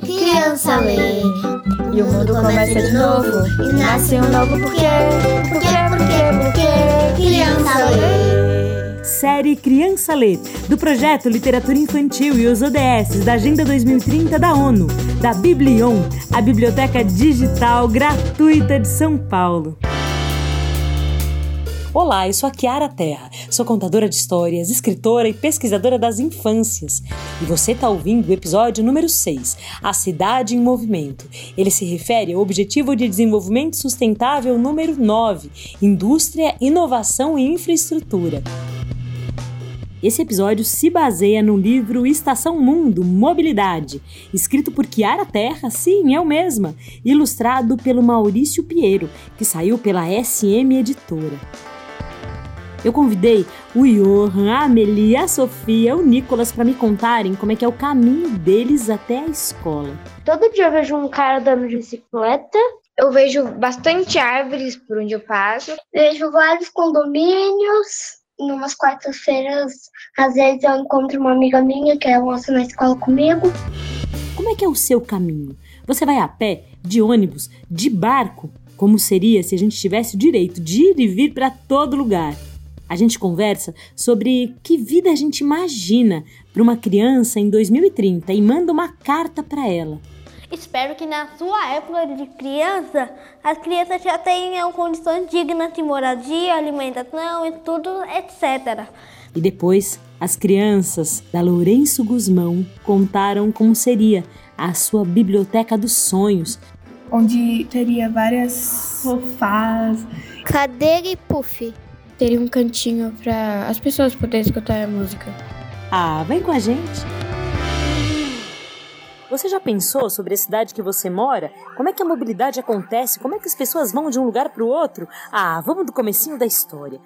Criança lê. E o mundo começa de novo. E nasce um novo porquê. Porquê, porquê, porquê. Criança lê. Série Criança Lê, do projeto Literatura Infantil e os ODS da Agenda 2030 da ONU, da Biblion, a biblioteca digital gratuita de São Paulo. Olá, eu sou a Kiara Terra, sou contadora de histórias, escritora e pesquisadora das infâncias. E você está ouvindo o episódio número 6, A Cidade em Movimento. Ele se refere ao Objetivo de Desenvolvimento Sustentável número 9, Indústria, Inovação e Infraestrutura. Esse episódio se baseia no livro Estação Mundo Mobilidade, escrito por Kiara Terra, sim, eu mesma, ilustrado pelo Maurício Piero, que saiu pela SM Editora. Eu convidei o Johan, a Amelie, a Sofia, o Nicolas para me contarem como é que é o caminho deles até a escola. Todo dia eu vejo um cara andando de bicicleta. Eu vejo bastante árvores por onde eu passo. Vejo vários condomínios. Numas quartas-feiras, às vezes eu encontro uma amiga minha que almoça na escola comigo. Como é que é o seu caminho? Você vai a pé, de ônibus, de barco? Como seria se a gente tivesse o direito de ir e vir para todo lugar? A gente conversa sobre que vida a gente imagina para uma criança em 2030 e manda uma carta para ela. Espero que na sua época de criança, as crianças já tenham condições dignas de moradia, alimentação, estudo, etc. E depois, as crianças da Lourenço Guzmão contaram como seria a sua biblioteca dos sonhos, onde teria várias sofás, cadeira e puff teria um cantinho para as pessoas poderem escutar a música. Ah, vem com a gente! Você já pensou sobre a cidade que você mora? Como é que a mobilidade acontece? Como é que as pessoas vão de um lugar para o outro? Ah, vamos do comecinho da história.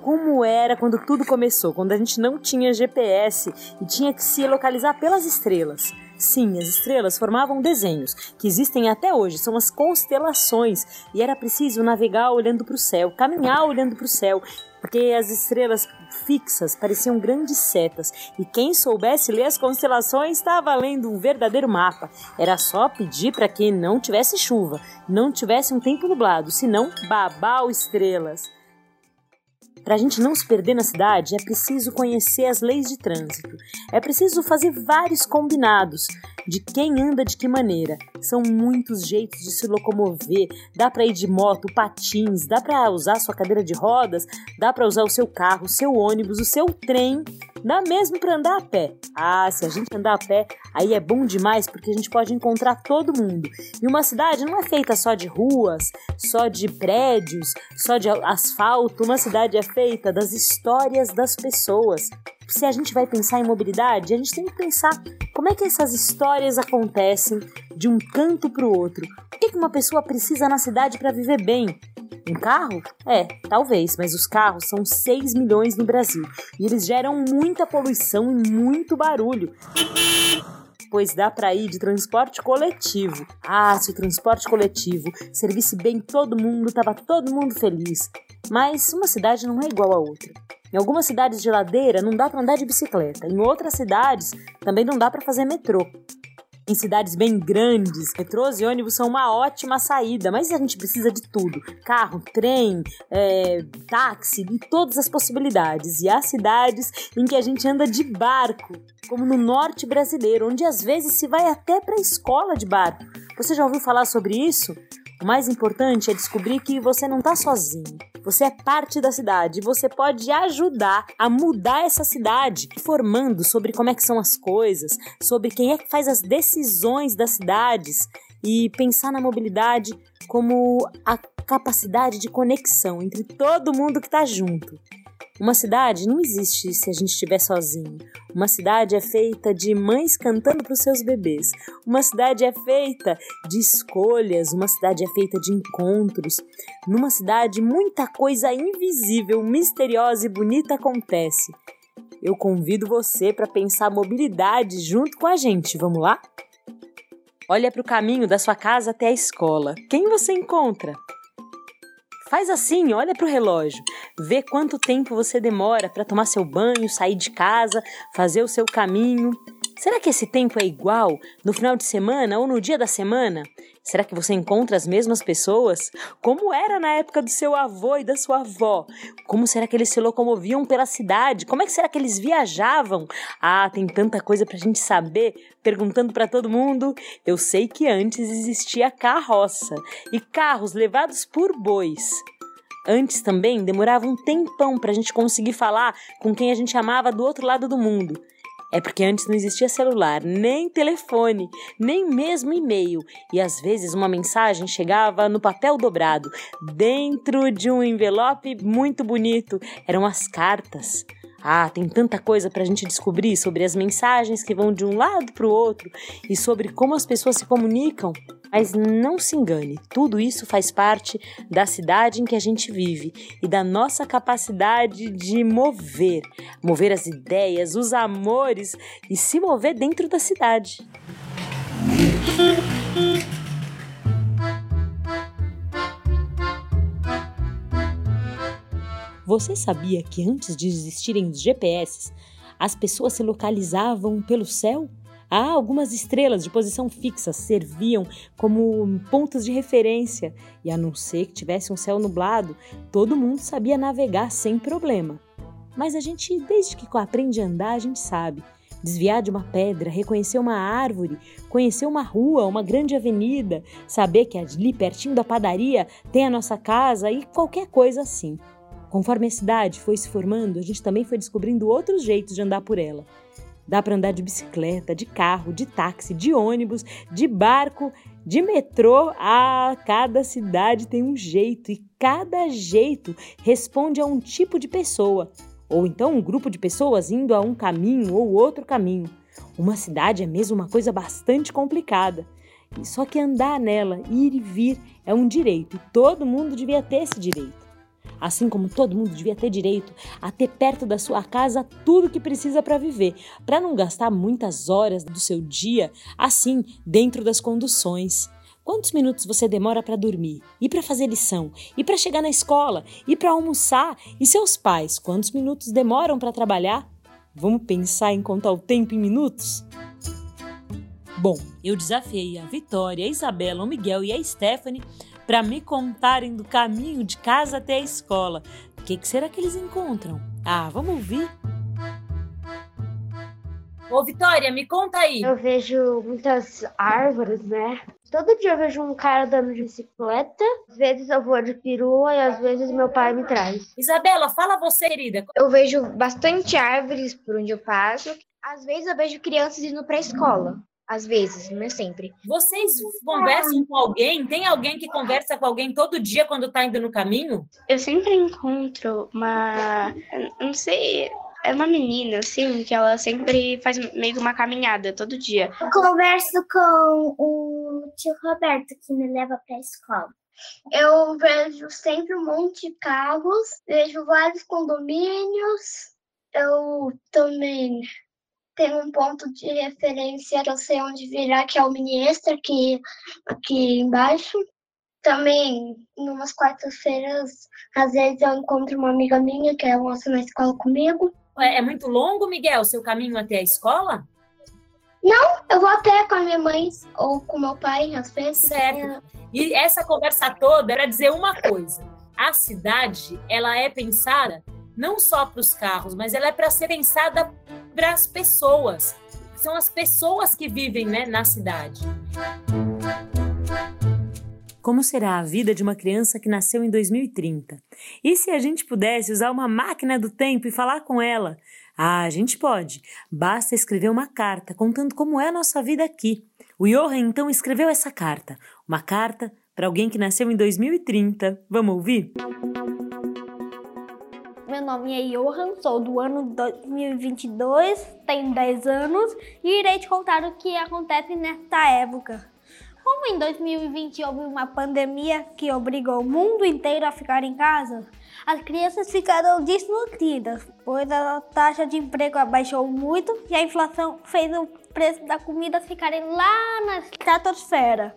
Como era quando tudo começou, quando a gente não tinha GPS e tinha que se localizar pelas estrelas. Sim, as estrelas formavam desenhos, que existem até hoje, são as constelações, e era preciso navegar olhando para o céu, caminhar olhando para o céu, porque as estrelas fixas pareciam grandes setas, e quem soubesse ler as constelações estava lendo um verdadeiro mapa. Era só pedir para que não tivesse chuva, não tivesse um tempo nublado, senão babau estrelas. Para a gente não se perder na cidade, é preciso conhecer as leis de trânsito. É preciso fazer vários combinados de quem anda de que maneira. São muitos jeitos de se locomover. Dá para ir de moto, patins, dá para usar sua cadeira de rodas, dá para usar o seu carro, o seu ônibus, o seu trem, dá mesmo para andar a pé. Ah, se a gente andar a pé, aí é bom demais porque a gente pode encontrar todo mundo. E uma cidade não é feita só de ruas, só de prédios, só de asfalto. Uma cidade é feita das histórias das pessoas. Se a gente vai pensar em mobilidade, a gente tem que pensar como é que essas histórias acontecem de um canto para o outro. O que uma pessoa precisa na cidade para viver bem? Um carro? É, talvez, mas os carros são 6 milhões no Brasil e eles geram muita poluição e muito barulho pois dá para ir de transporte coletivo. Ah, se o transporte coletivo servisse bem todo mundo, tava todo mundo feliz. Mas uma cidade não é igual a outra. Em algumas cidades de ladeira não dá para andar de bicicleta, em outras cidades também não dá para fazer metrô. Em cidades bem grandes, metrôs e ônibus são uma ótima saída, mas a gente precisa de tudo: carro, trem, é, táxi, e todas as possibilidades. E há cidades em que a gente anda de barco, como no norte brasileiro, onde às vezes se vai até para a escola de barco. Você já ouviu falar sobre isso? O mais importante é descobrir que você não está sozinho. Você é parte da cidade e você pode ajudar a mudar essa cidade, informando sobre como é que são as coisas, sobre quem é que faz as decisões das cidades e pensar na mobilidade como a capacidade de conexão entre todo mundo que está junto. Uma cidade não existe se a gente estiver sozinho. Uma cidade é feita de mães cantando para os seus bebês. Uma cidade é feita de escolhas. Uma cidade é feita de encontros. Numa cidade, muita coisa invisível, misteriosa e bonita acontece. Eu convido você para pensar mobilidade junto com a gente. Vamos lá? Olha para o caminho da sua casa até a escola. Quem você encontra? Faz assim, olha para o relógio, vê quanto tempo você demora para tomar seu banho, sair de casa, fazer o seu caminho. Será que esse tempo é igual no final de semana ou no dia da semana? Será que você encontra as mesmas pessoas? Como era na época do seu avô e da sua avó? Como será que eles se locomoviam pela cidade? Como é que será que eles viajavam? Ah, tem tanta coisa pra gente saber. Perguntando para todo mundo, eu sei que antes existia carroça e carros levados por bois. Antes também demorava um tempão para a gente conseguir falar com quem a gente amava do outro lado do mundo. É porque antes não existia celular, nem telefone, nem mesmo e-mail, e às vezes uma mensagem chegava no papel dobrado, dentro de um envelope muito bonito. Eram as cartas. Ah, tem tanta coisa para a gente descobrir sobre as mensagens que vão de um lado para o outro e sobre como as pessoas se comunicam. Mas não se engane, tudo isso faz parte da cidade em que a gente vive e da nossa capacidade de mover, mover as ideias, os amores e se mover dentro da cidade. Você sabia que antes de existirem os GPS, as pessoas se localizavam pelo céu? Ah, algumas estrelas de posição fixa serviam como pontos de referência, e a não ser que tivesse um céu nublado, todo mundo sabia navegar sem problema. Mas a gente, desde que aprende a andar, a gente sabe. Desviar de uma pedra, reconhecer uma árvore, conhecer uma rua, uma grande avenida, saber que ali pertinho da padaria tem a nossa casa e qualquer coisa assim. Conforme a cidade foi se formando, a gente também foi descobrindo outros jeitos de andar por ela. Dá para andar de bicicleta, de carro, de táxi, de ônibus, de barco, de metrô. Ah, cada cidade tem um jeito e cada jeito responde a um tipo de pessoa, ou então um grupo de pessoas indo a um caminho ou outro caminho. Uma cidade é mesmo uma coisa bastante complicada. Só que andar nela, ir e vir, é um direito. Todo mundo devia ter esse direito assim como todo mundo devia ter direito a ter perto da sua casa tudo que precisa para viver, para não gastar muitas horas do seu dia assim dentro das conduções. Quantos minutos você demora para dormir? E para fazer lição? E para chegar na escola? E para almoçar? E seus pais, quantos minutos demoram para trabalhar? Vamos pensar em contar o tempo em minutos? Bom, eu desafiei a Vitória, a Isabela, o Miguel e a Stephanie para me contarem do caminho de casa até a escola. O que, que será que eles encontram? Ah, vamos ouvir. Ô, Vitória, me conta aí. Eu vejo muitas árvores, né? Todo dia eu vejo um cara andando de bicicleta. Às vezes eu vou de perua e às vezes meu pai me traz. Isabela, fala você, querida. Eu vejo bastante árvores por onde eu passo. Às vezes eu vejo crianças indo para a escola. Às vezes, não é sempre. Vocês conversam com alguém? Tem alguém que conversa com alguém todo dia quando tá indo no caminho? Eu sempre encontro uma. Não sei. É uma menina, assim, que ela sempre faz meio que uma caminhada todo dia. Eu converso com o tio Roberto, que me leva para a escola. Eu vejo sempre um monte de carros, vejo vários condomínios. Eu também tem um ponto de referência eu sei onde virar, que é o mini extra, aqui, aqui embaixo. Também, numas quartas-feiras, às vezes eu encontro uma amiga minha que almoça na escola comigo. É, é muito longo, Miguel, seu caminho até a escola? Não, eu vou até com a minha mãe ou com meu pai, às vezes. Certo. E essa conversa toda era dizer uma coisa. A cidade, ela é pensada não só para os carros, mas ela é para ser pensada para as pessoas. São as pessoas que vivem né, na cidade. Como será a vida de uma criança que nasceu em 2030? E se a gente pudesse usar uma máquina do tempo e falar com ela? Ah, a gente pode. Basta escrever uma carta contando como é a nossa vida aqui. O Johan então escreveu essa carta. Uma carta para alguém que nasceu em 2030. Vamos ouvir? Meu nome é Johan, sou do ano 2022, tenho 10 anos e irei te contar o que acontece nesta época. Como em 2020 houve uma pandemia que obrigou o mundo inteiro a ficar em casa, as crianças ficaram desnutridas, pois a taxa de emprego abaixou muito e a inflação fez o preço da comida ficarem lá na estratosfera.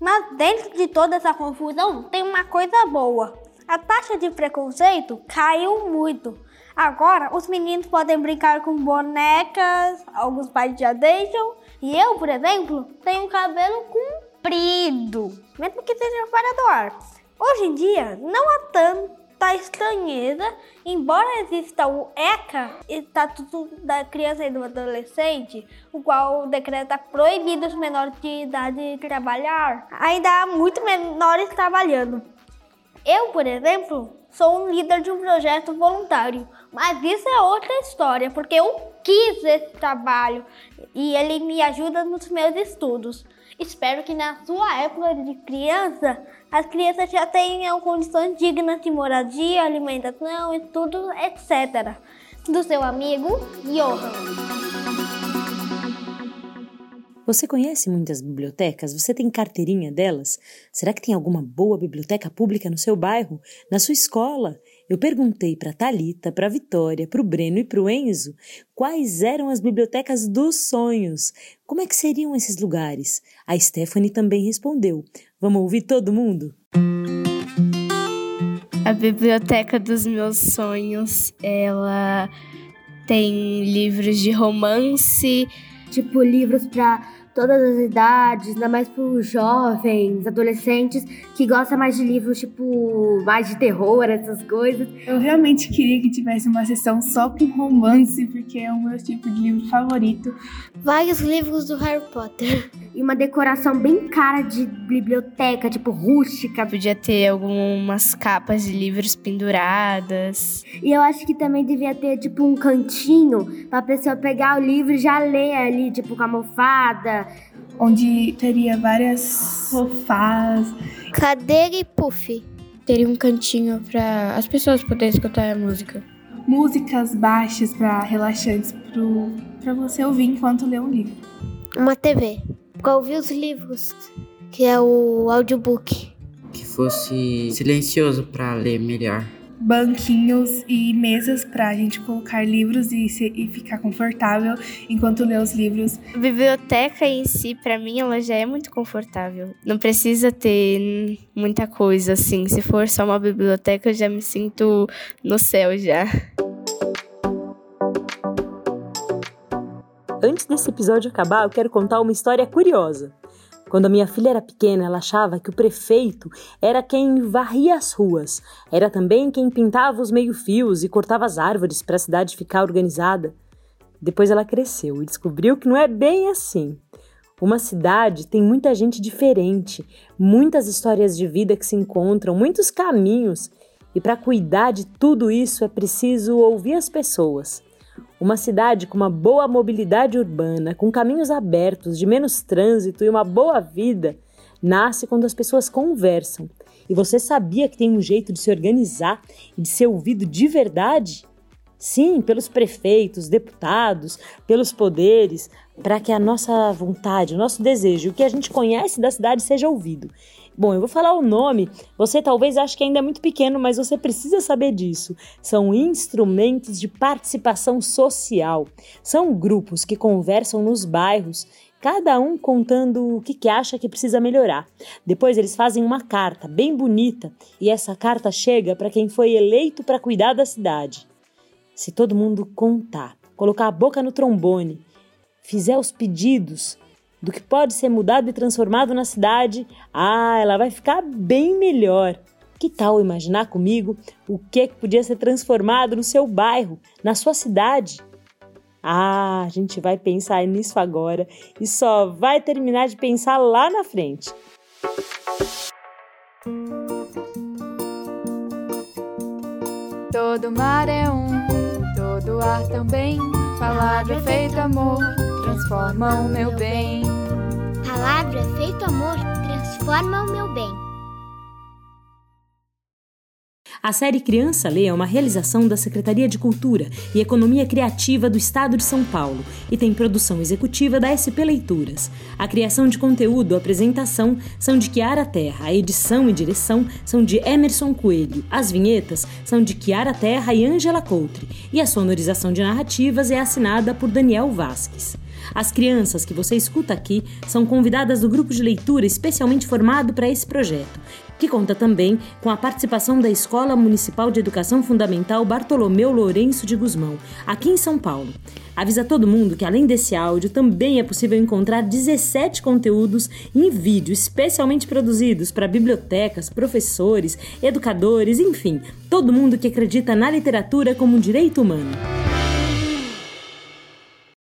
Mas dentro de toda essa confusão tem uma coisa boa. A taxa de preconceito caiu muito. Agora, os meninos podem brincar com bonecas, alguns pais já deixam. E eu, por exemplo, tenho cabelo comprido, mesmo que seja fora do ar. Hoje em dia, não há tanta estranheza, embora exista o ECA, Estatuto da Criança e do Adolescente, o qual decreta proibido os menores de idade trabalhar. Ainda há muitos menores trabalhando. Eu, por exemplo, sou um líder de um projeto voluntário, mas isso é outra história, porque eu quis esse trabalho e ele me ajuda nos meus estudos. Espero que na sua época de criança, as crianças já tenham condições dignas de moradia, alimentação, estudos, etc. Do seu amigo Johan. Você conhece muitas bibliotecas? Você tem carteirinha delas? Será que tem alguma boa biblioteca pública no seu bairro, na sua escola? Eu perguntei para Talita, para Vitória, para o Breno e para o Enzo quais eram as bibliotecas dos sonhos. Como é que seriam esses lugares? A Stephanie também respondeu. Vamos ouvir todo mundo? A biblioteca dos meus sonhos, ela tem livros de romance, tipo livros para todas as idades, ainda mais para os jovens, adolescentes que gostam mais de livros tipo mais de terror, essas coisas. Eu realmente queria que tivesse uma sessão só com romance, porque é o meu tipo de livro favorito. Vários livros do Harry Potter. E uma decoração bem cara de biblioteca, tipo rústica. Podia ter algumas capas de livros penduradas. E eu acho que também devia ter tipo um cantinho para a pessoa pegar o livro e já ler ali, tipo com almofada, onde teria várias sofás, cadeira e puff. Teria um cantinho para as pessoas poderem escutar a música. Músicas baixas para relaxantes para você ouvir enquanto lê um livro. Uma TV para ouvir os livros, que é o audiobook. Que fosse silencioso para ler melhor banquinhos e mesas para a gente colocar livros e, se, e, ficar confortável enquanto lê os livros. A biblioteca em si, para mim, ela já é muito confortável. Não precisa ter muita coisa assim. Se for só uma biblioteca, eu já me sinto no céu já. Antes desse episódio acabar, eu quero contar uma história curiosa. Quando a minha filha era pequena, ela achava que o prefeito era quem varria as ruas, era também quem pintava os meio-fios e cortava as árvores para a cidade ficar organizada. Depois ela cresceu e descobriu que não é bem assim. Uma cidade tem muita gente diferente, muitas histórias de vida que se encontram, muitos caminhos, e para cuidar de tudo isso é preciso ouvir as pessoas. Uma cidade com uma boa mobilidade urbana, com caminhos abertos, de menos trânsito e uma boa vida, nasce quando as pessoas conversam. E você sabia que tem um jeito de se organizar e de ser ouvido de verdade? Sim, pelos prefeitos, deputados, pelos poderes, para que a nossa vontade, o nosso desejo, o que a gente conhece da cidade seja ouvido. Bom, eu vou falar o nome. Você talvez ache que ainda é muito pequeno, mas você precisa saber disso. São instrumentos de participação social. São grupos que conversam nos bairros, cada um contando o que, que acha que precisa melhorar. Depois eles fazem uma carta bem bonita e essa carta chega para quem foi eleito para cuidar da cidade. Se todo mundo contar, colocar a boca no trombone, fizer os pedidos, do que pode ser mudado e transformado na cidade, ah, ela vai ficar bem melhor. Que tal imaginar comigo o que podia ser transformado no seu bairro, na sua cidade? Ah, a gente vai pensar nisso agora e só vai terminar de pensar lá na frente. Todo mar é um, todo ar também. Palavra é feito amor, transforma o meu bem. Palavra é feito amor, transforma o meu bem. A série Criança Lê é uma realização da Secretaria de Cultura e Economia Criativa do Estado de São Paulo e tem produção executiva da SP Leituras. A criação de conteúdo, apresentação são de Kiara Terra, a edição e direção são de Emerson Coelho, as vinhetas são de Kiara Terra e Ângela Coutre e a sonorização de narrativas é assinada por Daniel Vasques. As crianças que você escuta aqui são convidadas do grupo de leitura especialmente formado para esse projeto, que conta também com a participação da Escola Municipal de Educação Fundamental Bartolomeu Lourenço de Guzmão, aqui em São Paulo. Avisa todo mundo que além desse áudio também é possível encontrar 17 conteúdos em vídeo especialmente produzidos para bibliotecas, professores, educadores, enfim, todo mundo que acredita na literatura como um direito humano.